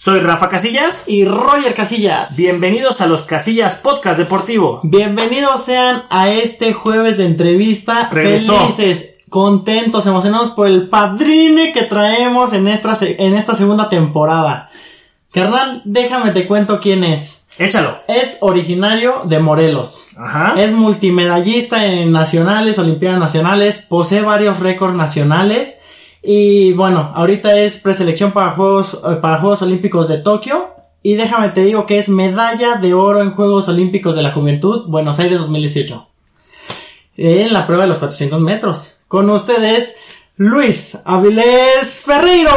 Soy Rafa Casillas y Roger Casillas. Bienvenidos a los Casillas Podcast Deportivo. Bienvenidos sean a este jueves de entrevista. Regresó. Felices, contentos, emocionados por el padrine que traemos en esta, en esta segunda temporada. Carnal, déjame te cuento quién es. Échalo. Es originario de Morelos. Ajá. Es multimedallista en nacionales, olimpiadas nacionales, posee varios récords nacionales y bueno, ahorita es preselección para Juegos, eh, para Juegos Olímpicos de Tokio y déjame te digo que es medalla de oro en Juegos Olímpicos de la Juventud Buenos Aires 2018 en la prueba de los 400 metros. Con ustedes, Luis Avilés Ferreiro.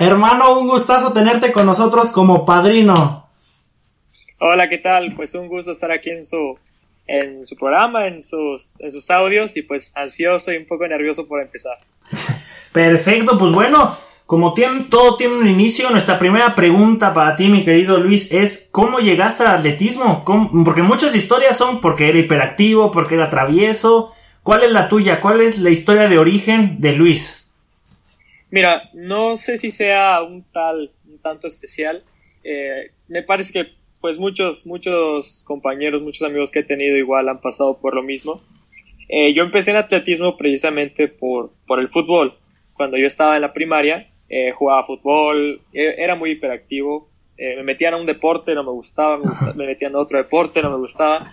Hermano, un gustazo tenerte con nosotros como padrino. Hola, ¿qué tal? Pues un gusto estar aquí en su, en su programa, en sus, en sus audios y pues ansioso y un poco nervioso por empezar. Perfecto, pues bueno, como tiene- todo tiene un inicio, nuestra primera pregunta para ti, mi querido Luis, es ¿cómo llegaste al atletismo? ¿Cómo- Porque muchas historias son porque era hiperactivo, porque era travieso. ¿Cuál es la tuya? ¿Cuál es la historia de origen de Luis? Mira, no sé si sea un tal, un tanto especial. Eh, me parece que pues muchos, muchos compañeros, muchos amigos que he tenido igual han pasado por lo mismo. Eh, yo empecé en atletismo precisamente por, por el fútbol. Cuando yo estaba en la primaria, eh, jugaba fútbol, eh, era muy hiperactivo. eh, me metían a un deporte, no me gustaba, me, gusta- me metían a otro deporte, no me gustaba.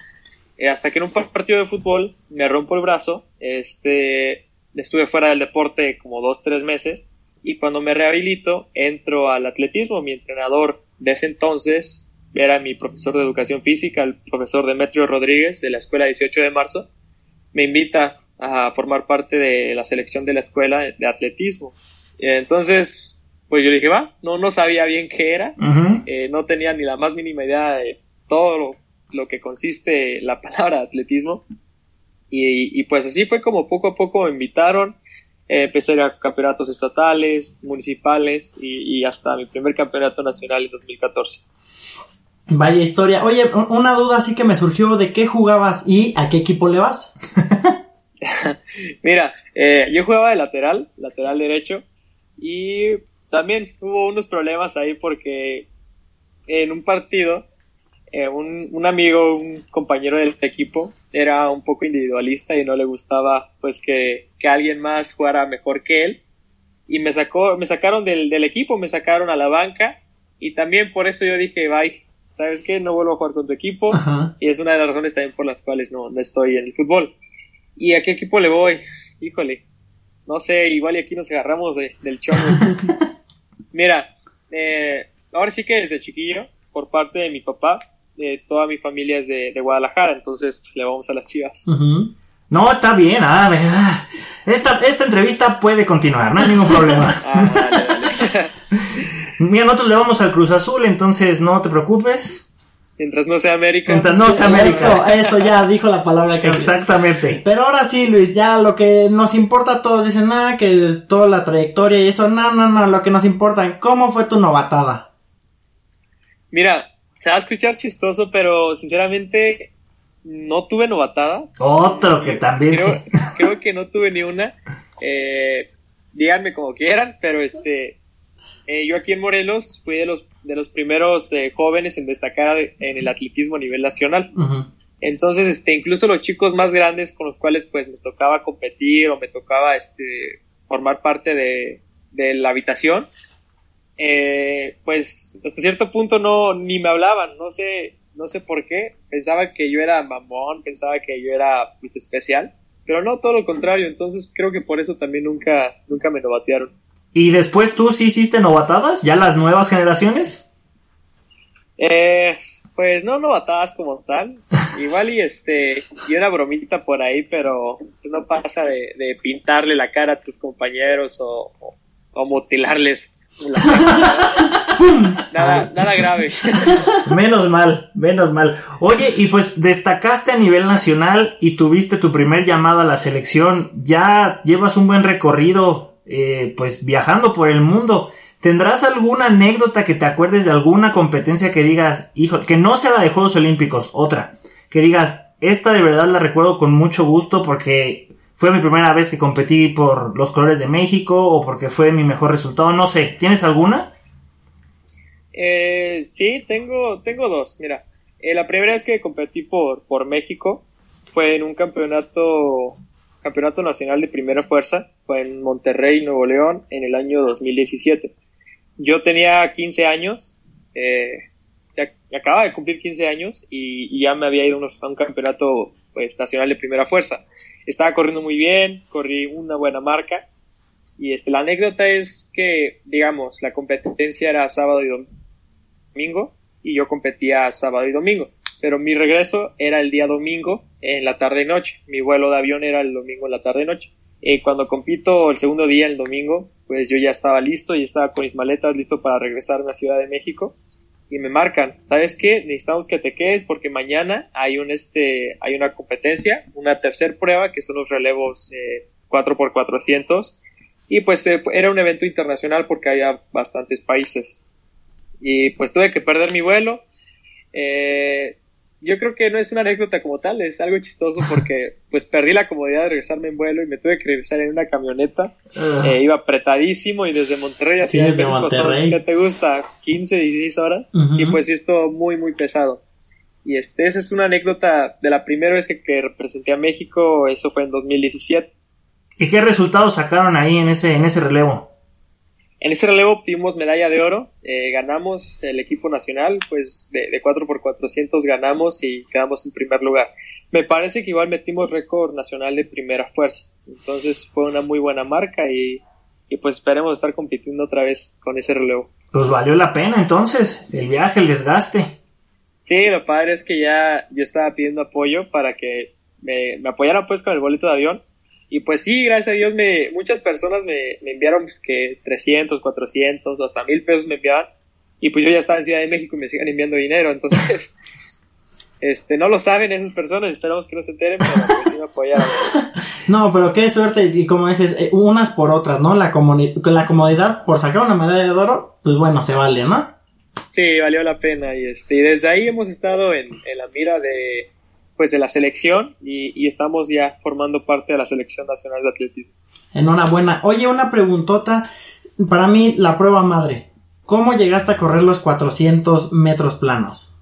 Eh, hasta que en un par- partido de fútbol me rompo el brazo, este, estuve fuera del deporte como dos, tres meses y cuando me rehabilito entro al atletismo. Mi entrenador de ese entonces era mi profesor de educación física, el profesor Demetrio Rodríguez de la escuela 18 de marzo. Me invita a formar parte de la selección de la escuela de atletismo. Entonces, pues yo dije, va, no, no sabía bien qué era, Ujú. eh, no tenía ni la más mínima idea de todo lo, lo que consiste la palabra atletismo. Y, y pues así fue como poco a poco me invitaron. Eh, empecé a campeonatos estatales, municipales y, y hasta mi primer campeonato nacional en 2014. Vaya historia. Oye, un- una duda así que me surgió de qué jugabas y a qué equipo le vas. Mira, eh, yo jugaba de lateral, lateral derecho, y también hubo unos problemas ahí porque en un partido, eh, un, un amigo, un compañero del equipo, era un poco individualista y no le gustaba pues que, que alguien más jugara mejor que él, y me sacó, me sacaron del, del equipo, me sacaron a la banca, y también por eso yo dije, bye, ¿sabes qué? No vuelvo a jugar con tu equipo, Ajá. y es una de las razones también por las cuales no, no estoy en el fútbol. ¿Y a qué equipo le voy? Híjole, no sé, igual y aquí nos agarramos de- del chorro. Mira, eh, ahora sí que desde chiquillo, por parte de mi papá, eh, toda mi familia es de, de Guadalajara, entonces pues, le vamos a las chivas. Ujú. No, está bien. ah, ah, esta, esta entrevista puede continuar, no hay ningún problema. Ah. Mira, nosotros le vamos al Cruz Azul, entonces no te preocupes. Mientras no sea América. Mientras no sea América. Eso, eso ya dijo la palabra que Exactamente. Pero ahora sí, Luis, ya lo que nos importa a todos, dicen nada, que toda la trayectoria y eso, no, no, no, lo que nos importa, ¿cómo fue tu novatada? Mira, se va a escuchar chistoso, pero sinceramente no tuve novatadas. Otro que también. creo, sí. creo que no tuve ni una. Eh, díganme como quieran, pero este, eh, yo aquí en Morelos fui de los, de los primeros eh, jóvenes en destacar en el atletismo a nivel nacional. Entonces, este, incluso los chicos más grandes con los cuales pues me tocaba competir o me tocaba este, formar parte de, de la habitación, eh, pues hasta cierto punto no ni me hablaban, no sé, no sé por qué, pensaba que yo era mamón, pensaba que yo era pues especial, pero no, todo lo contrario, entonces creo que por eso también nunca, nunca me novatearon. ¿Y después tú sí hiciste novatadas? ¿Ya las nuevas generaciones? Eh, pues no novatadas como tal, igual y este, y una bromita por ahí, pero no pasa de, de pintarle la cara a tus compañeros o, o, o mutilarles. Nada, nada grave. Menos mal, menos mal. Oye, y pues destacaste a nivel nacional y tuviste tu primer llamado a la selección. Ya llevas un buen recorrido, eh, pues viajando por el mundo. ¿Tendrás alguna anécdota que te acuerdes de alguna competencia que digas, hijo, que no sea la de Juegos Olímpicos, otra, que digas, esta de verdad la recuerdo con mucho gusto porque fue mi primera vez que competí por los colores de México o porque fue mi mejor resultado, no sé, ¿tienes alguna? Eh, sí, tengo, tengo dos. Mira, eh, la primera vez que competí por, por México fue en un campeonato, campeonato nacional de primera fuerza, fue en Monterrey, Nuevo León, en el año 2017. Yo tenía 15 años, eh, ya, acababa de cumplir 15 años y, ya me había ido a un campeonato pues, nacional de primera fuerza. Estaba corriendo muy bien, corrí una buena marca y este, la anécdota es que, digamos, la competencia era sábado y domingo y yo competía sábado y domingo. Pero mi regreso era el día domingo en la tarde y noche. Mi vuelo de avión era el domingo en la tarde y noche. Y cuando compito el segundo día, el domingo, pues yo ya estaba listo y estaba con mis maletas listo para regresar a Ciudad de México. Y me marcan, ¿sabes qué? Necesitamos que te quedes porque mañana hay un este, hay una competencia, una tercera prueba que son los relevos eh, 4x400 y pues eh, era un evento internacional porque había bastantes países. Y pues tuve que perder mi vuelo. Eh, yo creo que no es una anécdota como tal, es algo chistoso porque pues perdí la comodidad de regresarme en vuelo y me tuve que regresar en una camioneta. Ah. Eh, iba apretadísimo y desde Monterrey a Ciudad de Monterrey. ¿qué te gusta? 15, 16 horas. Y pues esto muy, muy pesado. Y este, esa es una anécdota de la primera vez que, que representé a México, eso fue en 2017. ¿Y qué resultados sacaron ahí en ese, en ese relevo? En ese relevo obtuvimos medalla de oro, eh, ganamos el equipo nacional, pues de, de 4x400 ganamos y quedamos en primer lugar. Me parece que igual metimos récord nacional de primera fuerza, entonces fue una muy buena marca y, y pues esperemos estar compitiendo otra vez con ese relevo. Pues valió la pena entonces, el viaje, el desgaste. Sí, lo padre es que ya yo estaba pidiendo apoyo para que me, me apoyaran pues con el boleto de avión y pues sí, gracias a Dios, me, muchas personas me, me enviaron pues, que 300, 400 o hasta mil pesos me enviaban. Y pues yo ya estaba en Ciudad de México y me siguen enviando dinero. Entonces, este, no lo saben esas personas, esperamos que no se enteren, pero pues sí me apoyaron. no, pero qué suerte, y como dices, eh, unas por otras, ¿no? La, la comodidad por sacar una medalla de oro, pues bueno, se vale, ¿no? Sí, valió la pena. Y este, y desde ahí hemos estado en, en la mira de, pues de la selección y, estamos ya formando parte de la selección nacional de atletismo. Enhorabuena. Oye, una preguntota. Para mí, la prueba madre. ¿Cómo llegaste a correr los 400 metros planos?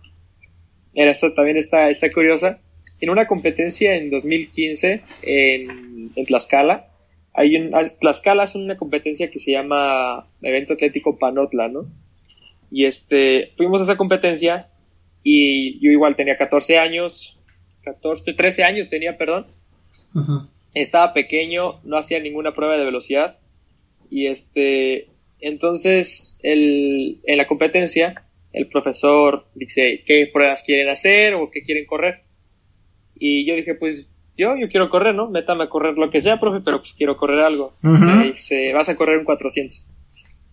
Mira, esta también está, está curiosa. En una competencia en 2015 en, en Tlaxcala, hay un, Tlaxcala es una competencia que se llama Evento Atlético Panotla, ¿no? Y este, fuimos a esa competencia y yo igual tenía 14 años, 14, 13 años tenía, perdón. Estaba pequeño, no hacía ninguna prueba de velocidad. Y este, entonces, el, en la competencia, el profesor dice, ¿qué pruebas quieren hacer o qué quieren correr? Y yo dije, pues yo, yo quiero correr, ¿no? Métame a correr lo que sea, profe, pero pues quiero correr algo. Y dice, vas a correr un 400.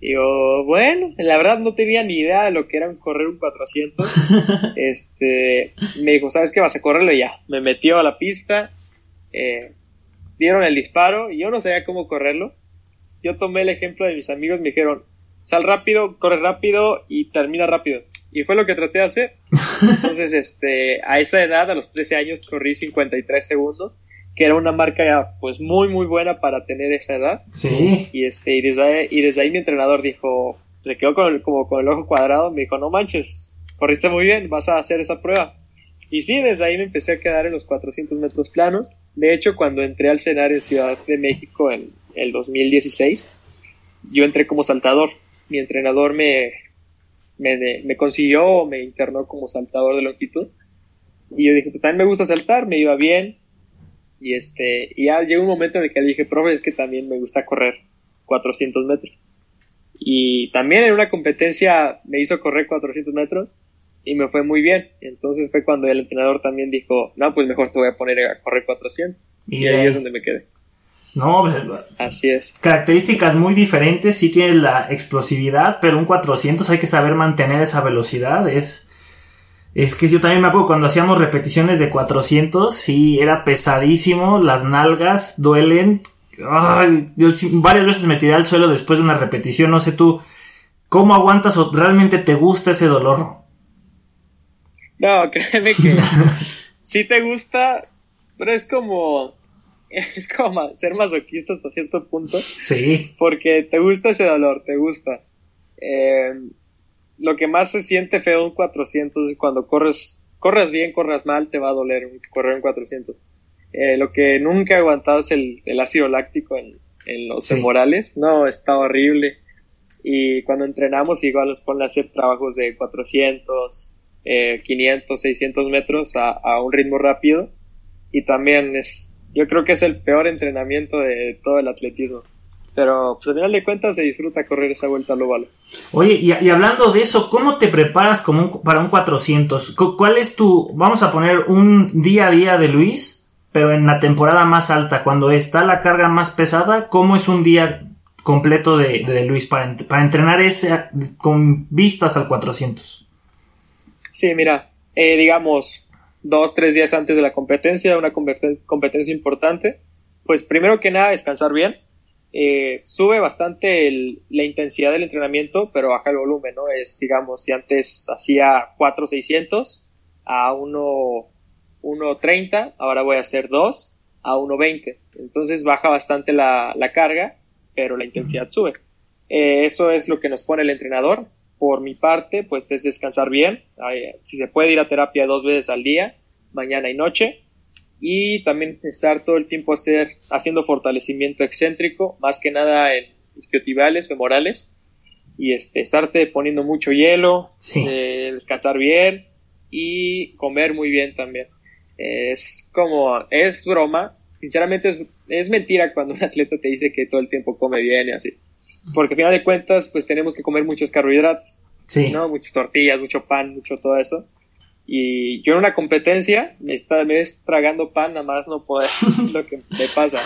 Y yo, bueno, la verdad no tenía ni idea de lo que era correr un 400. este, me dijo, ¿sabes qué? Vas a correrlo ya. Me metió a la pista, eh, dieron el disparo y yo no sabía cómo correrlo. Yo tomé el ejemplo de mis amigos, me dijeron, sal rápido, corre rápido y termina rápido. Y fue lo que traté de hacer. Entonces, este, a esa edad, a los 13 años, corrí 53 segundos que era una marca pues muy muy buena para tener esa edad. Sí. Y este y desde ahí, y desde ahí mi entrenador dijo, se quedó con el, como con el ojo cuadrado, me dijo, "No manches, corriste muy bien, vas a hacer esa prueba." Y sí, desde ahí me empecé a quedar en los 400 metros planos. De hecho, cuando entré al cenar en Ciudad de México en el 2016, yo entré como saltador. Mi entrenador me, me, me consiguió, me internó como saltador de longitud. Y yo dije, pues también me gusta saltar, me iba bien, y este, y ya llegó un momento en el que le dije, profe, es que también me gusta correr 400 metros. Y también en una competencia me hizo correr 400 metros y me fue muy bien. Entonces fue cuando el entrenador también dijo, no, pues mejor te voy a poner a correr 400. Y, ahí es donde me quedé. No, pues, así es. Características muy diferentes, sí tiene la explosividad, pero un 400 hay que saber mantener esa velocidad, es es que yo también me acuerdo cuando hacíamos repeticiones de 400, sí, era pesadísimo, las nalgas duelen. Ay, yo varias veces me tiré al suelo después de una repetición, no sé tú, ¿cómo aguantas o realmente te gusta ese dolor? No, créeme que sí te gusta, pero es como, es como ser masoquista hasta cierto punto. Sí. Porque te gusta ese dolor, te gusta. Eh, lo que más se siente feo un 400 es cuando corres, corres bien, corras mal, te va a doler correr un 400. Eh, lo que nunca he aguantado es el, ácido láctico en, los femorales. No, está horrible. Y cuando entrenamos, igual nos ponen a hacer trabajos de 400, 500, 600 metros a, a, un ritmo rápido. Y también es, yo creo que es el peor entrenamiento de todo el atletismo. Pero pues, al final de cuentas se disfruta correr esa vuelta al óvalo. Oye, y, hablando de eso, ¿cómo te preparas como para un 400? ¿Cuál es tu, vamos a poner un día a día de Luis, pero en la temporada más alta, cuando está la carga más pesada, ¿cómo es un día completo de, Luis para, para entrenar ese con vistas al 400? Sí, mira, eh, digamos, dos, tres días antes de la competencia, una competencia importante, pues primero que nada descansar bien, eh, sube bastante la intensidad del entrenamiento, pero baja el volumen, ¿no? Es, digamos, si antes hacía 4,600 a 1,30, ahora voy a hacer 2 a 1,20. Entonces baja bastante la, carga, pero la intensidad sube. Eh, eso es lo que nos pone el entrenador. Por mi parte, pues es descansar bien. si se puede ir a terapia dos veces al día, mañana y noche y también estar todo el tiempo hacer, haciendo fortalecimiento excéntrico, más que nada en isquiotibiales, femorales, y este, estarte poniendo mucho hielo, eh, descansar bien y comer muy bien también. Es como, es broma, sinceramente es, mentira cuando un atleta te dice que todo el tiempo come bien y así. Porque al final de cuentas, pues tenemos que comer muchos carbohidratos, ¿no? Muchas tortillas, mucho pan, mucho todo eso. Y yo en una competencia me, está, me ves tragando pan, nada más no poder, lo que me pasa.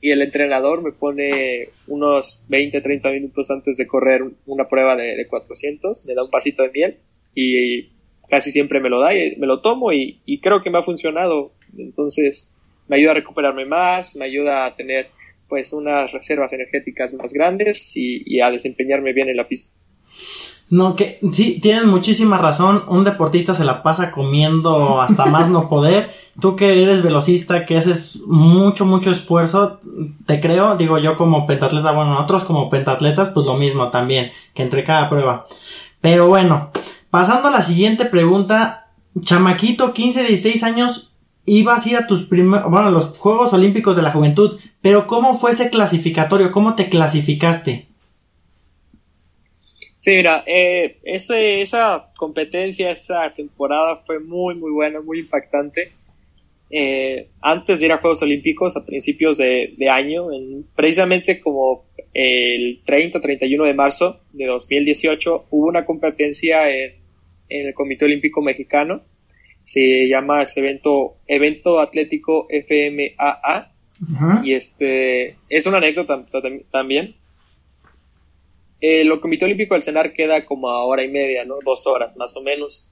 Y el entrenador me pone unos 20, 30 minutos antes de correr una prueba de, 400, me da un pasito de miel y casi siempre me lo da y me lo tomo y, creo que me ha funcionado. Entonces me ayuda a recuperarme más, me ayuda a tener pues unas reservas energéticas más grandes y a desempeñarme bien en la pista. No, que sí, tienes muchísima razón. Un deportista se la pasa comiendo hasta más no poder. Tú que eres velocista, que haces mucho, mucho esfuerzo, te creo. Digo yo como pentatleta, bueno, otros como pentatletas, pues lo mismo también, que entre cada prueba. Pero bueno, pasando a la siguiente pregunta. Chamaquito, 15, 16 años, ibas a ir a tus primeros, bueno, los Juegos Olímpicos de la Juventud. Pero ¿cómo fue ese clasificatorio? ¿Cómo te clasificaste? Sí, mira, eh, esa competencia, esa temporada fue muy, muy buena, muy impactante. Eh, antes de ir a Juegos Olímpicos, a principios de, año, precisamente como el 30-31 de marzo de 2018, hubo una competencia en, el Comité Olímpico Mexicano. Se llama ese evento Evento Atlético FMAA. Y este es una anécdota también el Comité Olímpico del Cenar queda como a hora y media, ¿no? Dos horas, más o menos.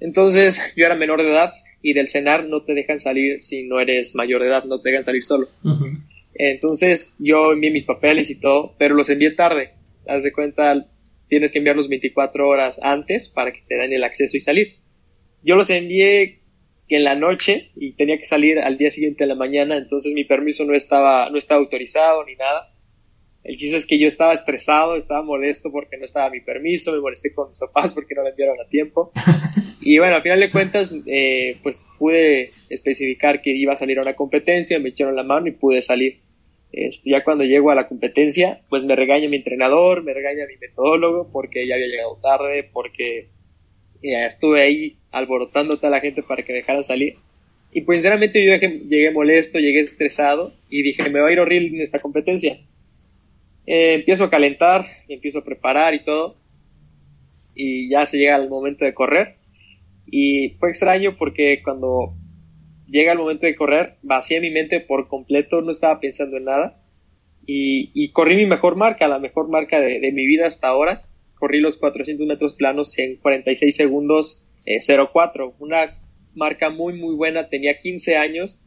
Entonces, yo era menor de edad y del cenar no te dejan salir si no eres mayor de edad, no te dejan salir solo. Entonces, yo envié mis papeles y todo, pero los envié tarde. Haz de cuenta, tienes que enviarlos 24 horas antes para que te den el acceso y salir. Yo los envié en la noche y tenía que salir al día siguiente de la mañana, entonces mi permiso no estaba, no estaba autorizado ni nada. El chiste es que yo estaba estresado, estaba molesto porque no estaba mi permiso, me molesté con mis papás porque no me enviaron a tiempo. Y bueno, al final de cuentas, eh, pues pude especificar que iba a salir a una competencia, me echaron la mano y pude salir. Este, ya cuando llego a la competencia, pues me regaña mi entrenador, me regaña mi metodólogo porque ya había llegado tarde, porque ya estuve ahí alborotando a toda la gente para que dejara salir. Y pues sinceramente yo llegué molesto, llegué estresado y dije, me va a ir horrible en esta competencia eh, empiezo a calentar y empiezo a preparar y todo. Y ya se llega el momento de correr. Y fue extraño porque cuando llega el momento de correr, vacié mi mente por completo, no estaba pensando en nada. Y, corrí mi mejor marca, la mejor marca de, mi vida hasta ahora. Corrí los 400 metros planos en 46 segundos 04. Eh, Una marca muy, muy buena. Tenía 15 años.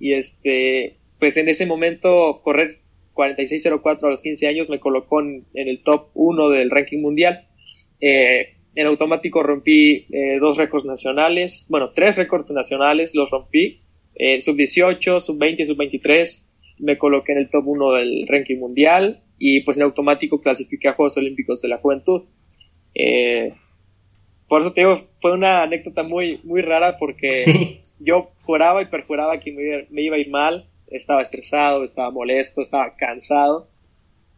Y este, pues en ese momento correr 46.04 a los 15 años me colocó en, el top 1 del ranking mundial. Eh, en automático rompí eh, dos récords nacionales, bueno, tres récords nacionales los rompí. En sub 18, sub 20 y sub 23 me coloqué en el top 1 del ranking mundial y pues en automático clasifiqué a Juegos Olímpicos de la Juventud. Eh, por eso te digo, fue una anécdota muy, muy rara porque yo juraba y perjuraba que me iba, a ir mal, estaba estresado, estaba molesto, estaba cansado,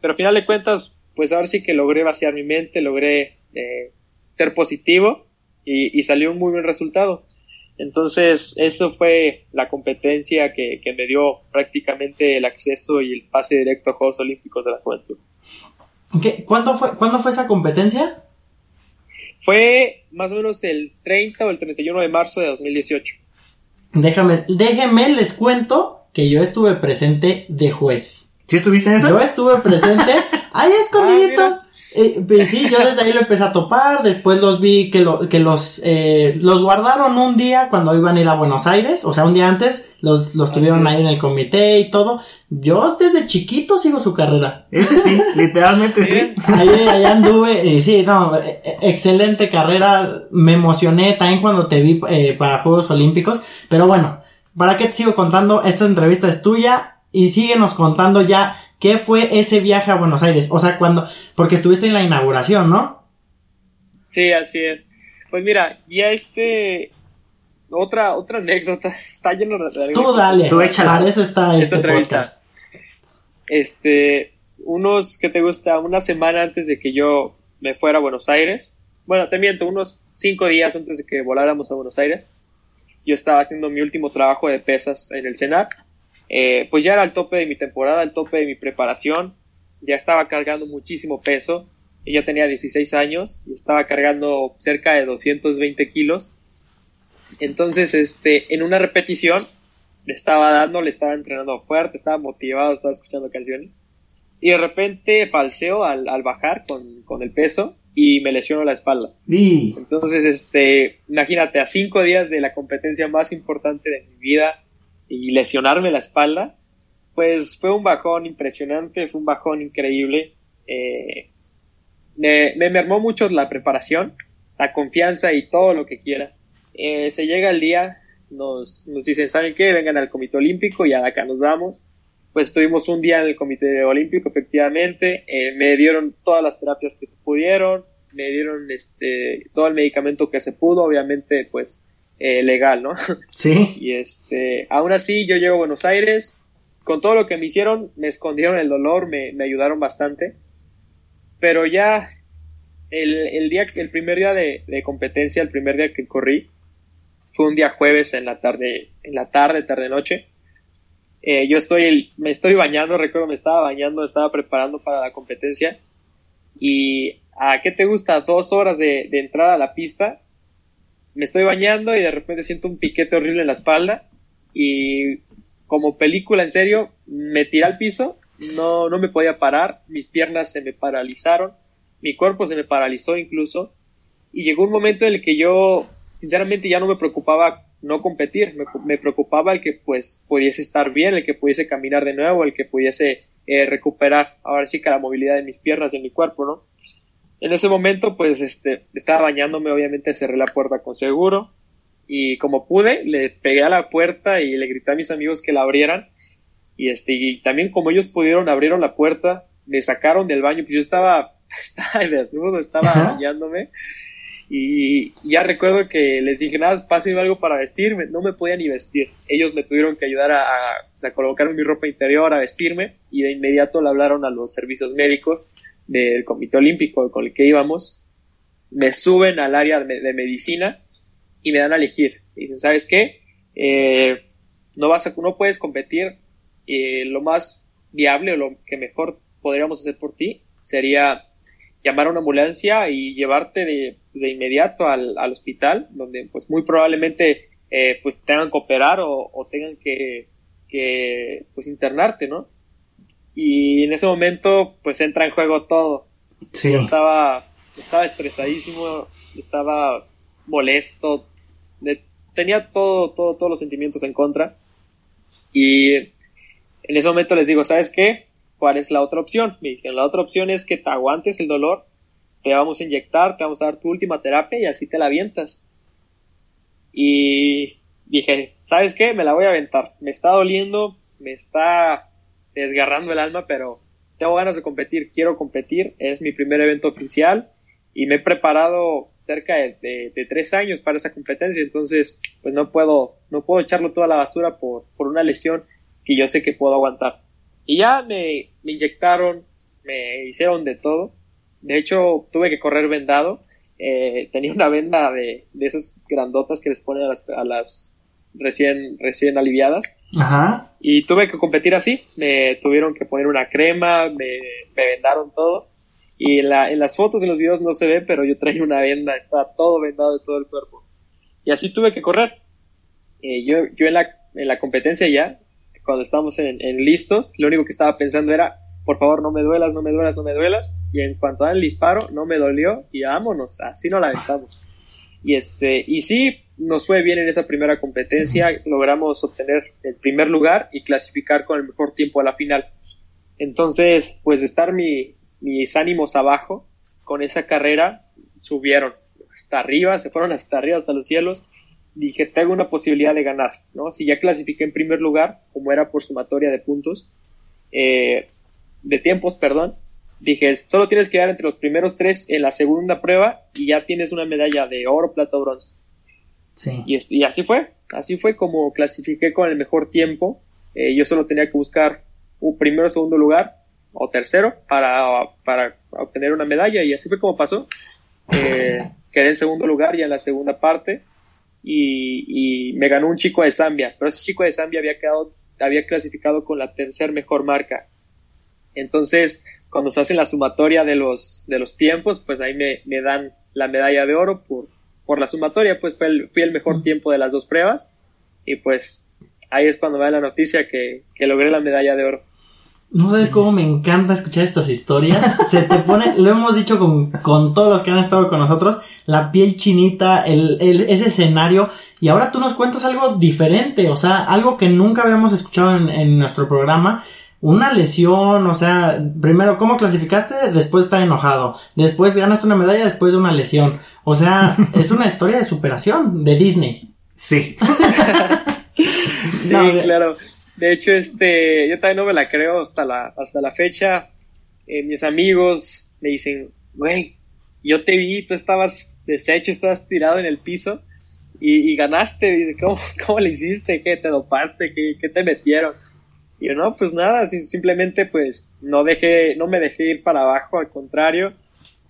pero al final de cuentas, pues ahora sí que logré vaciar mi mente, logré eh, ser positivo y, salió un muy buen resultado. Entonces, eso fue la competencia que, me dio prácticamente el acceso y el pase directo a Juegos Olímpicos de la Juventud. ¿Cuándo, fue, ¿Cuándo fue esa competencia? Fue más o menos el 30 o el 31 de marzo de 2018. Déjame, déjenme les cuento que yo estuve presente de juez. ¿Sí estuviste en eso? Yo estuve presente, ahí escondidito. Ah, eh, pues sí, yo desde ahí lo empecé a topar, después los vi que, lo, que los, eh, los guardaron un día cuando iban a ir a Buenos Aires, o sea, un día antes, los, los tuvieron ahí en el comité y todo. Yo desde chiquito sigo su carrera. Ese sí, literalmente sí. Ahí, ahí anduve, y sí, no, e, e, excelente carrera, me emocioné también cuando te vi eh, para Juegos Olímpicos, pero bueno, ¿para qué te sigo contando? Esta entrevista es tuya y síguenos contando ya ¿Qué fue ese viaje a Buenos Aires? O sea, cuando, porque estuviste en la inauguración, ¿no? Sí, así es. Pues mira, ya este, otra, otra anécdota, está lleno de... Tú dale, tú échala, eso está este entrevista. Este, unos, ¿qué te gusta? Una semana antes de que yo me fuera a Buenos Aires, bueno, te miento, unos cinco días antes de que voláramos a Buenos Aires, yo estaba haciendo mi último trabajo de pesas en el CENAR eh, pues ya era el tope de mi temporada, el tope de mi preparación, ya estaba cargando muchísimo peso, ya tenía 16 años y estaba cargando cerca de 220 kilos. Entonces, este, en una repetición, le estaba dando, le estaba entrenando fuerte, estaba motivado, estaba escuchando canciones. Y de repente falseo al, al bajar con, con, el peso y me lesiono la espalda. Entonces, este, imagínate, a cinco días de la competencia más importante de mi vida, y lesionarme la espalda, pues fue un bajón impresionante, fue un bajón increíble. Eh, me, me mermó mucho la preparación, la confianza y todo lo que quieras. Eh, se llega el día, nos, nos dicen, ¿saben qué? Vengan al Comité Olímpico y acá nos vamos. Pues estuvimos un día en el Comité Olímpico, efectivamente. Eh, me dieron todas las terapias que se pudieron, me dieron este, todo el medicamento que se pudo, obviamente, pues eh, legal, ¿no? Sí. Y este, aún así yo llego a Buenos Aires, con todo lo que me hicieron, me escondieron el dolor, me, ayudaron bastante, pero ya el, día, el primer día de, competencia, el primer día que corrí, fue un día jueves en la tarde, en la tarde, tarde noche. Eh, yo estoy, me estoy bañando, recuerdo, me estaba bañando, estaba preparando para la competencia. Y a qué te gusta, dos horas de, entrada a la pista, me estoy bañando y de repente siento un piquete horrible en la espalda. Y como película en serio me tiré al piso, no, no me podía parar, mis piernas se me paralizaron, mi cuerpo se me paralizó incluso. Y llegó un momento en el que yo sinceramente ya no me preocupaba no competir, me, preocupaba el que pues pudiese estar bien, el que pudiese caminar de nuevo, el que pudiese eh, recuperar ahora sí que la movilidad de mis piernas, de mi cuerpo, ¿no? En ese momento, pues, este, estaba bañándome, obviamente cerré la puerta con seguro y como pude, le pegué a la puerta y le grité a mis amigos que la abrieran y este, y también como ellos pudieron, abrieron la puerta, me sacaron del baño, pues yo estaba, estaba desnudo, estaba bañándome y ya recuerdo que les dije, nada, pásenme algo para vestirme, no me podía ni vestir. Ellos me tuvieron que ayudar a, a, colocar mi ropa interior, a vestirme, y de inmediato le hablaron a los servicios médicos del Comité Olímpico con el que íbamos, me suben al área de, medicina y me dan a elegir. dicen, ¿sabes qué? Eh, no, vas a, no puedes competir. Eh, lo más viable o lo que mejor podríamos hacer por ti sería llamar a una ambulancia y llevarte de, inmediato al, hospital, donde pues muy probablemente eh, pues tengan que operar o, tengan que, que, pues internarte, ¿no? y en ese momento pues entra en juego todo. Sí. estaba, estaba estresadísimo, estaba molesto, tenía todo, todo, todos los sentimientos en contra y en ese momento les digo, ¿sabes qué? ¿Cuál es la otra opción? Me dijeron, la otra opción es que te aguantes el dolor, te vamos a inyectar, te vamos a dar tu última terapia y así te la avientas. Y dije, ¿sabes qué? Me la voy a aventar. Me está doliendo, me está desgarrando el alma, pero tengo ganas de competir, quiero competir, es mi primer evento oficial y me he preparado cerca de, tres años para esa competencia, entonces pues no puedo, no puedo echarlo toda la basura por, por una lesión que yo sé que puedo aguantar. Y ya me, me inyectaron, me hicieron de todo, de hecho tuve que correr vendado, eh, tenía una venda de, de, esas grandotas que les ponen a las, a las recién, recién aliviadas. Ajá. Y tuve que competir así. Me tuvieron que poner una crema, me, me vendaron todo. Y en, la, en, las fotos, en los videos no se ve, pero yo traía una venda, estaba todo vendado de todo el cuerpo. Y así tuve que correr. Eh, yo yo en, la, en la competencia ya, cuando estábamos en, en listos, lo único que estaba pensando era, por favor, no me duelas, no me duelas, no me duelas. Y en cuanto al disparo, no me dolió y vámonos, así nos la aventamos. Y este, y sí, nos fue bien en esa primera competencia, logramos obtener el primer lugar y clasificar con el mejor tiempo a la final. Entonces, pues estar mi, mis ánimos abajo con esa carrera subieron hasta arriba, se fueron hasta arriba, hasta los cielos. Dije, tengo una posibilidad de ganar, ¿no? Si ya clasifiqué en primer lugar, como era por sumatoria de puntos, eh, de tiempos, perdón, dije, solo tienes que quedar entre los primeros tres en la segunda prueba y ya tienes una medalla de oro, plata o bronce. Sí. Y, así fue, así fue como clasifiqué con el mejor tiempo. Eh, yo solo tenía que buscar un primero segundo lugar o tercero para, para obtener una medalla y así fue como pasó. Eh, quedé en segundo lugar ya en la segunda parte y, y, me ganó un chico de Zambia, pero ese chico de Zambia había quedado, había clasificado con la tercer mejor marca. Entonces, cuando se hace la sumatoria de los, de los tiempos, pues ahí me, me dan la medalla de oro por, por la sumatoria, pues fui el, fui el, mejor tiempo de las dos pruebas. Y pues ahí es cuando me da la noticia que, que logré la medalla de oro. No sabes cómo me encanta escuchar estas historias. Se te pone, lo hemos dicho con, con todos los que han estado con nosotros, la piel chinita, el, el, ese escenario. Y ahora tú nos cuentas algo diferente, o sea, algo que nunca habíamos escuchado en, en nuestro programa una lesión, o sea, primero, ¿cómo clasificaste? Después está enojado. Después ganaste una medalla después de una lesión. O sea, es una historia de superación de Disney. Sí. sí, claro. De hecho, este, yo también no me la creo hasta la, hasta la fecha. Eh, mis amigos me dicen, güey, yo te vi, tú estabas deshecho, estabas tirado en el piso y, ganaste. ¿Cómo, ¿Cómo le hiciste? ¿Qué te dopaste? ¿Qué, qué te metieron? Y yo, no, pues nada, simplemente pues no dejé, no me dejé ir para abajo, al contrario,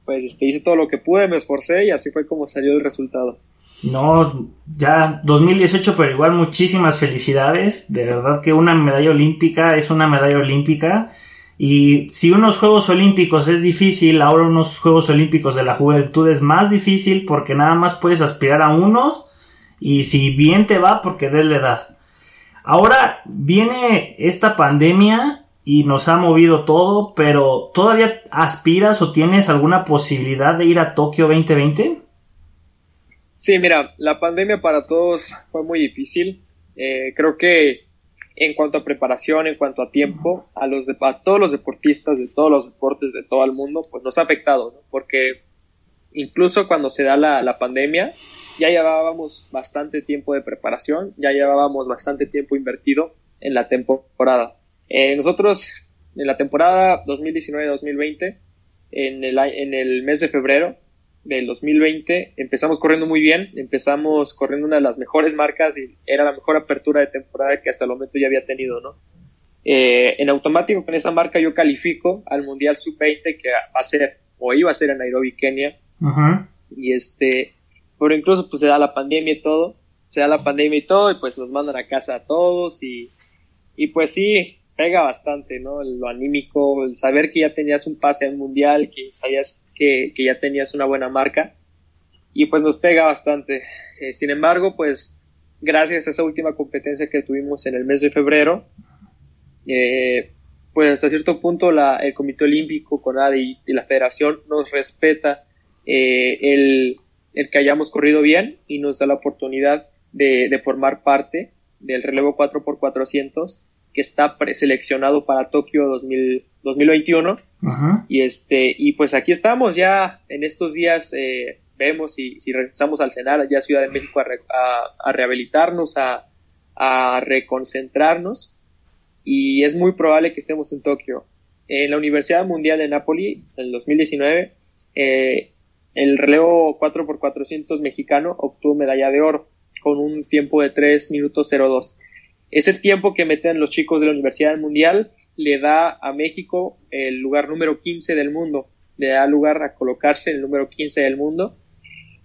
pues este, hice todo lo que pude, me esforcé y así fue como salió el resultado. No, ya 2018, pero igual muchísimas felicidades. De verdad que una medalla olímpica es una medalla olímpica. Y si unos Juegos Olímpicos es difícil, ahora unos Juegos Olímpicos de la juventud es más difícil porque nada más puedes aspirar a unos y si bien te va porque de la edad. Ahora viene esta pandemia y nos ha movido todo, pero ¿todavía aspiras o tienes alguna posibilidad de ir a Tokio 2020? Sí, mira, la pandemia para todos fue muy difícil. Eh, creo que en cuanto a preparación, en cuanto a tiempo, a, los a todos los deportistas de todos los deportes de todo el mundo, pues nos ha afectado, ¿no? porque incluso cuando se da la, la pandemia, ya llevábamos bastante tiempo de preparación, ya llevábamos bastante tiempo invertido en la temporada. Eh, nosotros en la temporada 2019-2020, en el, en el mes de febrero del 2020, empezamos corriendo muy bien, empezamos corriendo una de las mejores marcas y era la mejor apertura de temporada que hasta el momento ya había tenido, ¿no? Eh, en automático con esa marca yo califico al Mundial Sub-20 que va a ser o iba a ser en Nairobi, Kenia. Y este, pero incluso pues se da la pandemia y todo, se da la pandemia y todo y pues nos mandan a casa a todos y, y pues sí, pega bastante, ¿no? Lo anímico, el saber que ya tenías un pase al mundial, que sabías que, ya tenías una buena marca y pues nos pega bastante. Eh, sin embargo, pues gracias a esa última competencia que tuvimos en el mes de febrero, eh, pues hasta cierto punto el Comité Olímpico, CONADE y, y la Federación nos respeta eh, el, el que hayamos corrido bien y nos da la oportunidad de, formar parte del relevo 4x400 que está preseleccionado para Tokio 2021 y este y pues aquí estamos ya en estos días eh, vemos si, si regresamos al Senado ya a Ciudad de México a, rehabilitarnos a, a, reconcentrarnos. Y es muy probable que estemos en Tokio. En la Universidad Mundial de Napoli en el 2019 eh, el relevo 4x400 mexicano obtuvo medalla de oro con un tiempo de 3 minutos 02. Ese tiempo que meten los chicos de la Universidad Mundial le da a México el lugar número 15 del mundo, le da lugar a colocarse en el número 15 del mundo.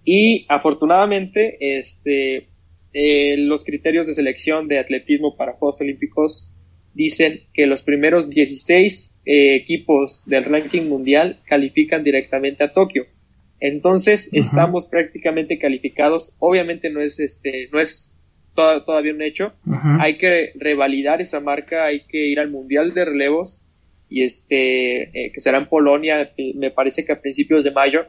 Y afortunadamente, este, eh, los criterios de selección de atletismo para Juegos Olímpicos dicen que los primeros 16 eh, equipos del ranking mundial califican directamente a Tokio. Entonces estamos prácticamente calificados. Obviamente no es este, no es todavía un hecho. Hay que revalidar esa marca, hay que ir al mundial de relevos y este eh, que será en Polonia, me parece que a principios de mayo.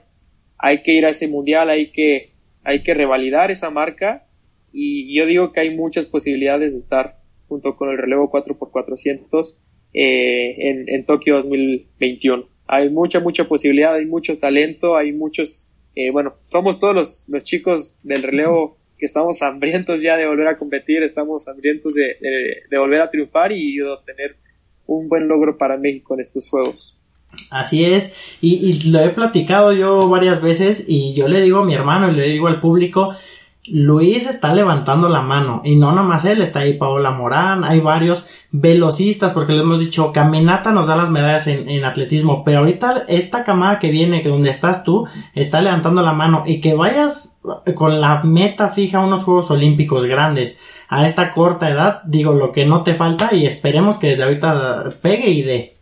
Hay que ir a ese mundial, hay que hay que revalidar esa marca y yo digo que hay muchas posibilidades de estar junto con el relevo 4x400 eh, en, en Tokio 2021 hay mucha, mucha posibilidad, hay mucho talento, hay muchos, eh, bueno, somos todos los, los, chicos del relevo que estamos hambrientos ya de volver a competir, estamos hambrientos de, de, volver a triunfar y de obtener un buen logro para México en estos Juegos. Así es, y, y, lo he platicado yo varias veces y yo le digo a mi hermano y le digo al público, Luis está levantando la mano y no nomás él, está ahí Paola Morán, hay varios velocistas porque le hemos dicho, caminata nos da las medallas en, atletismo, pero ahorita esta camada que viene, que donde estás tú, está levantando la mano y que vayas con la meta fija a unos Juegos Olímpicos grandes a esta corta edad, digo lo que no te falta y esperemos que desde ahorita pegue y dé.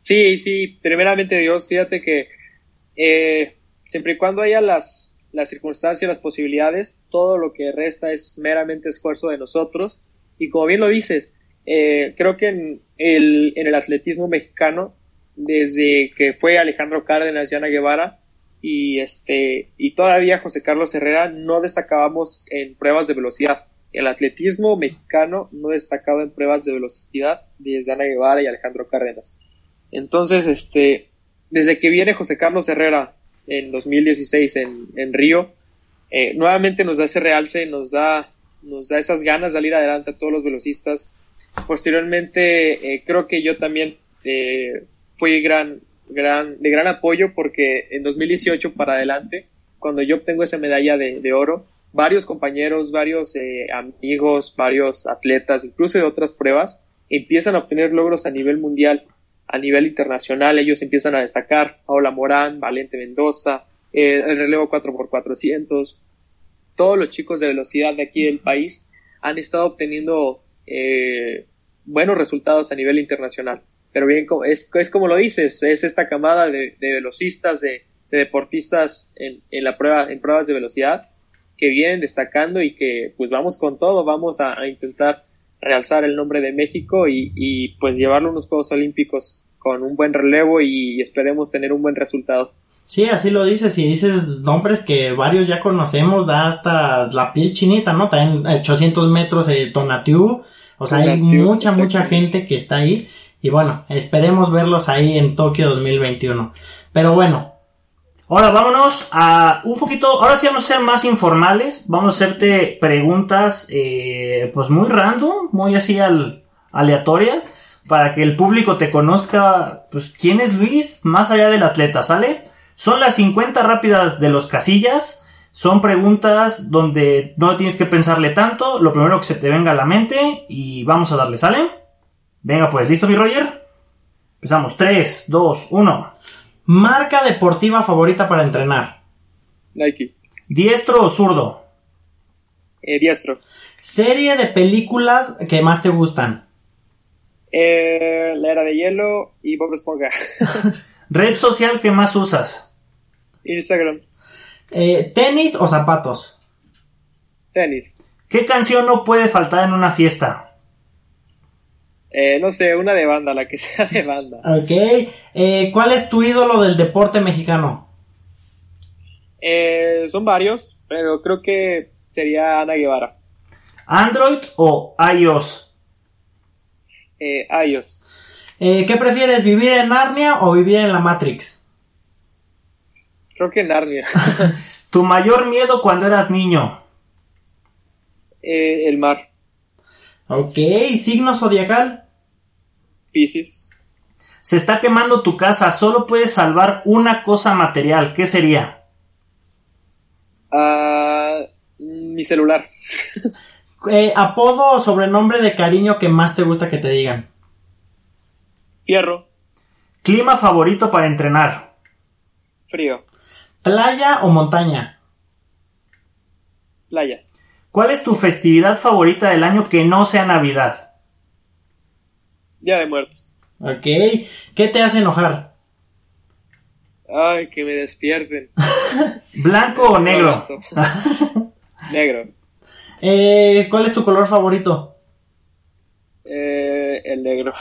Sí, sí, primeramente Dios, fíjate que eh, siempre y cuando haya las las circunstancias, las posibilidades, todo lo que resta es meramente esfuerzo de nosotros. Y como bien lo dices, eh, creo que en el, en el atletismo mexicano, desde que fue Alejandro Cárdenas y Ana Guevara, y, este, y todavía José Carlos Herrera, no destacábamos en pruebas de velocidad. El atletismo mexicano no destacaba en pruebas de velocidad desde Ana Guevara y Alejandro Cárdenas. Entonces, este, desde que viene José Carlos Herrera en 2016 en, en Río, eh, nuevamente nos da ese realce, nos da, nos da esas ganas de salir adelante a todos los velocistas. Posteriormente, eh, creo que yo también eh, fui gran, gran, de gran apoyo porque en 2018 para adelante, cuando yo obtengo esa medalla de, de oro, varios compañeros, varios amigos, varios atletas, incluso de otras pruebas, empiezan a obtener logros a nivel mundial a nivel internacional ellos empiezan a destacar, Paola Morán, Valente Mendoza, eh, el relevo 4x400, todos los chicos de velocidad de aquí del país han estado obteniendo eh, buenos resultados a nivel internacional. Pero bien, es, es como lo dices, es esta camada de, velocistas, de, deportistas en, en, la prueba, en pruebas de velocidad que vienen destacando y que pues vamos con todo, vamos a intentar realzar el nombre de México y, y pues llevarlo a unos Juegos Olímpicos con un buen relevo y esperemos tener un buen resultado. Sí, así lo dices, y dices nombres que varios ya conocemos, da hasta la piel chinita, ¿no? También 800 metros de Tonatiu, o sea, hay mucha, mucha gente que está ahí, y bueno, esperemos verlos ahí en Tokio 2021. Pero bueno, Ahora vámonos a un poquito, ahora sí vamos a ser más informales, vamos a hacerte preguntas eh, pues muy random, muy así al, aleatorias, para que el público te conozca, pues quién es Luis, más allá del atleta, ¿sale? Son las 50 rápidas de los casillas, son preguntas donde no tienes que pensarle tanto, lo primero que se te venga a la mente y vamos a darle, ¿sale? Venga pues, ¿listo mi Roger? Empezamos, 3, 2, 1. Marca deportiva favorita para entrenar. Nike. ¿Diestro o zurdo? Eh, diestro. Serie de películas que más te gustan. Eh, la era de hielo y Bob Esponja. Red social que más usas. Instagram. Eh, ¿Tenis o zapatos? Tenis. ¿Qué canción no puede faltar en una fiesta? Eh, no sé, una de banda, la que sea de banda. Ok. Eh, ¿Cuál es tu ídolo del deporte mexicano? Eh, son varios, pero creo que sería Ana Guevara. ¿Android o iOS? iOS. ¿Qué prefieres, vivir en Narnia o vivir en la Matrix? Creo que en Narnia. ¿Tu mayor miedo cuando eras niño? el mar. Ok, signo zodiacal. Pisces. Se está quemando tu casa, solo puedes salvar una cosa material. ¿Qué sería? Ah, mi celular. Eh, apodo o sobrenombre de cariño que más te gusta que te digan. Fierro. Clima favorito para entrenar. Frío. Playa o montaña. Playa. ¿Cuál es tu festividad favorita del año que no sea Navidad? Día de muertos. Ok. ¿Qué te hace enojar? Ay, que me despierten. ¿Blanco o negro? negro. Eh, ¿Cuál es tu color favorito? Eh, el negro.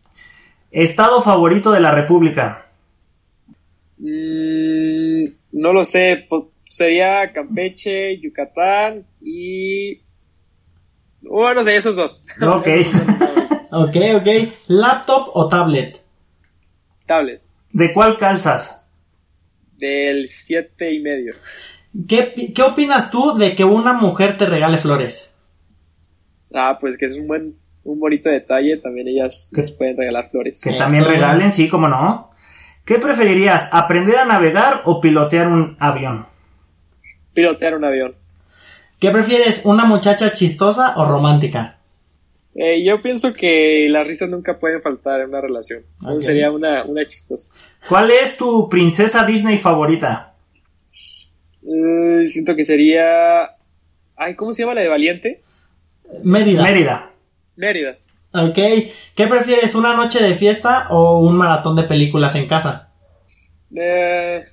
¿Estado favorito de la República? Mm, no lo sé. Sería Campeche, Yucatán y. Bueno, sé, esos dos. Ok. ok, ok. ¿Laptop o tablet? Tablet. ¿De cuál calzas? Del siete y medio. ¿Qué, ¿Qué opinas tú de que una mujer te regale flores? Ah, pues que es un buen, un bonito detalle. También ellas les pueden regalar flores. Que también regalen, sí, como no. ¿Qué preferirías, aprender a navegar o pilotear un avión? Pilotear un avión. ¿Qué prefieres, una muchacha chistosa o romántica? Eh, yo pienso que las risas nunca pueden faltar en una relación. Ok. Sería una, una chistosa. ¿Cuál es tu princesa Disney favorita? Eh, siento que sería. Ay, ¿cómo se llama la de Valiente? Mérida. Mérida. Mérida. Ok. ¿Qué prefieres, una noche de fiesta o un maratón de películas en casa? Eh,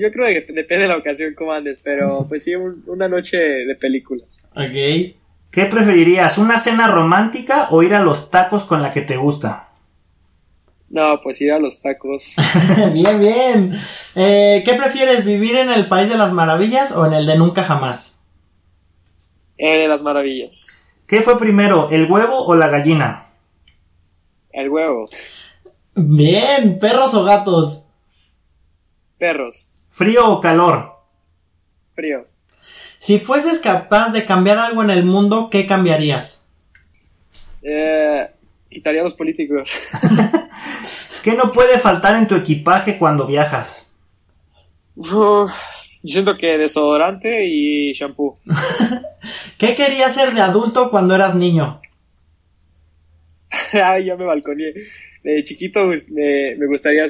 yo creo que depende de la ocasión como andes, pero pues sí, un- una noche de películas. Ok. ¿Qué preferirías, una cena romántica o ir a los tacos con la que te gusta? No, pues ir a los tacos. bien, bien. Eh, ¿Qué prefieres, vivir en el país de las maravillas o en el de nunca jamás? Eh, de las maravillas. ¿Qué fue primero, el huevo o la gallina? El huevo. Bien, perros o gatos. Perros. ¿Frío o calor? Frío. Si fueses capaz de cambiar algo en el mundo, ¿qué cambiarías? Eh, quitaría a los políticos. ¿Qué no puede faltar en tu equipaje cuando viajas? Yo siento que desodorante y shampoo. ¿Qué querías ser de adulto cuando eras niño? Ay, ya me balconeé. De chiquito pues, me, me gustaría,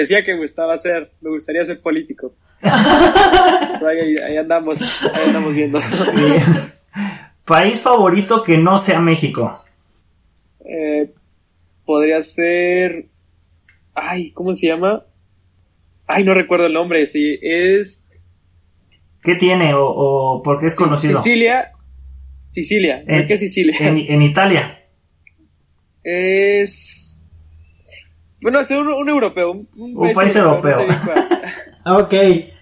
decía que gustaba ser, me gustaría ser político. Ahí, ahí andamos, ahí andamos viendo. ¿País favorito que no sea México? Eh, podría ser, ay, ¿cómo se llama? Ay, no recuerdo el nombre, sí, es ¿Qué tiene o, o por qué es conocido? Sicilia, Sicilia, que es Sicilia. en- en Italia. Es, bueno, es un, un europeo, un, Un país europeo. no cuál. Ok.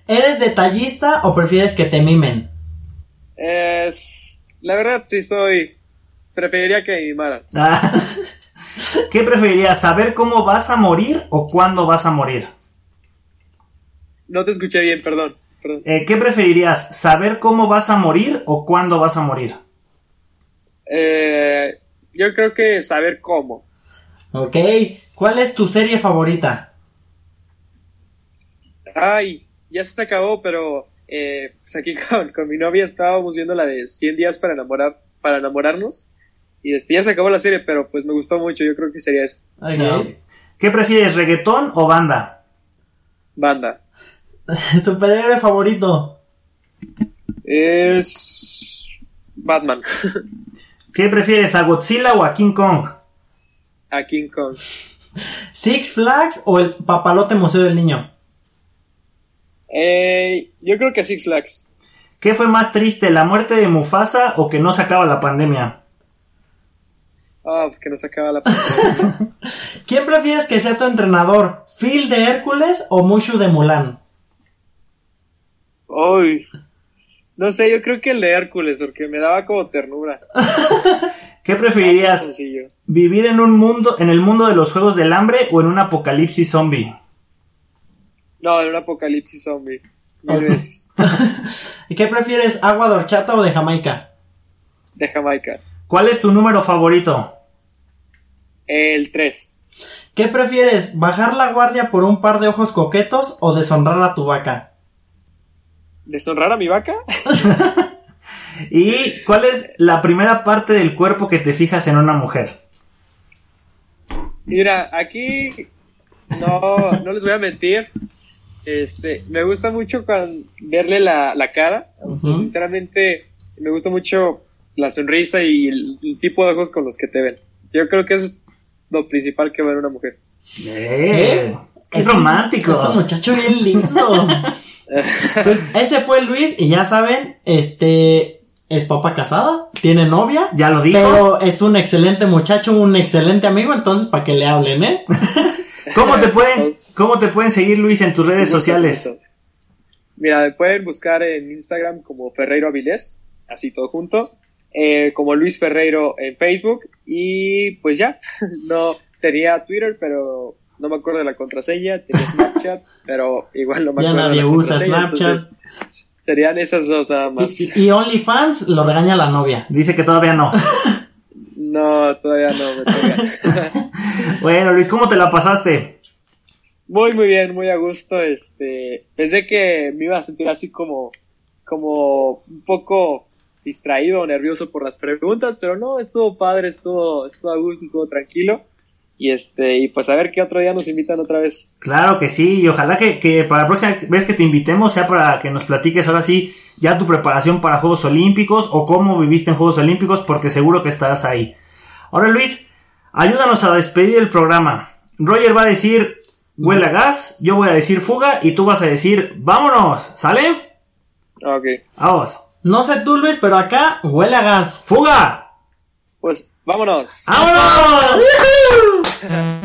¿Eres detallista o prefieres que te mimen? Es, la verdad sí soy, preferiría que me mimaran. ¿Qué preferirías, saber cómo vas a morir o cuándo vas a morir? No te escuché bien, perdón. perdón. Eh, ¿Qué preferirías, saber cómo vas a morir o cuándo vas a morir? Eh, yo creo que saber cómo. Ok. ¿Cuál es tu serie favorita? Ay, ya se te acabó, pero eh, pues aquí con, con mi novia estábamos viendo la de 100 días para enamorar, para enamorarnos. Y este, ya se acabó la serie, pero pues me gustó mucho. Yo creo que sería eso. Ok. No. ¿Qué prefieres, reggaetón o banda? Banda. ¿Superhéroe favorito? Es Batman. ¿Qué prefieres, a Godzilla o a King Kong? A King Kong. ¿Six Flags o el Papalote Museo del Niño? Eh, yo creo que Six Flags. ¿Qué fue más triste, la muerte de Mufasa o que no se acaba la pandemia? Ah, pues que nos acaba la pantalla. ¿Quién prefieres que sea tu entrenador? ¿Phil de Hércules o Mushu de Mulan? Uy. No sé, yo creo que el de Hércules, porque me daba como ternura. ¿Qué preferirías, vivir en un mundo, en el mundo de los juegos del hambre o en un apocalipsis zombie? No, en un apocalipsis zombie. Mil veces. ¿Y qué prefieres, agua de horchata o de Jamaica? De Jamaica. ¿Cuál es tu número favorito? El 3. ¿Qué prefieres, bajar la guardia por un par de ojos coquetos o deshonrar a tu vaca? ¿Deshonrar a mi vaca? ¿Y cuál es la primera parte del cuerpo que te fijas en una mujer? Mira, aquí no, no les voy a mentir. Este, me gusta mucho con verle la, la cara. Sinceramente, me gusta mucho la sonrisa y el, el tipo de ojos con los que te ven. Yo creo que eso es lo principal que ver una mujer. ¡Eh! ¡Qué Es un- romántico! Es un muchacho bien lindo. pues ese fue Luis y ya saben, este es papá casada, tiene novia. Ya lo dijo. Pero es un excelente muchacho, un excelente amigo, entonces para que le hablen, ¿eh? ¿Cómo te pueden, cómo te pueden seguir, Luis, en tus redes sociales? Mira, me pueden buscar en Instagram como Ferreiro Avilés, así todo junto, eh, como Luis Ferreiro en Facebook y pues ya, no tenía Twitter, pero no me acuerdo de la contraseña, tenía Snapchat, pero igual no me Ya acuerdo de nadie la usa Snapchat. entonces Serían esas dos nada más. Y, y OnlyFans lo regaña la novia. Dice que todavía no. No, todavía no me toca. Bueno, Luis, ¿cómo te la pasaste? Muy, muy bien, muy a gusto. Este, pensé que me iba a sentir así como, como un poco distraído o nervioso por las preguntas, pero no, estuvo padre, estuvo, estuvo a gusto, estuvo tranquilo. Y este, y pues a ver qué otro día nos invitan otra vez. Claro que sí, y ojalá que, que para la próxima vez que te invitemos sea para que nos platiques ahora sí ya tu preparación para Juegos Olímpicos o cómo viviste en Juegos Olímpicos, porque seguro que estarás ahí. Ahora Luis, ayúdanos a despedir el programa. Roger va a decir huele a gas, yo voy a decir fuga y tú vas a decir vámonos, ¿sale? Ok, Vamos. No sé tú, Luis, pero acá huele a gas. ¡Fuga! pues vámonos. ¡Vámonos!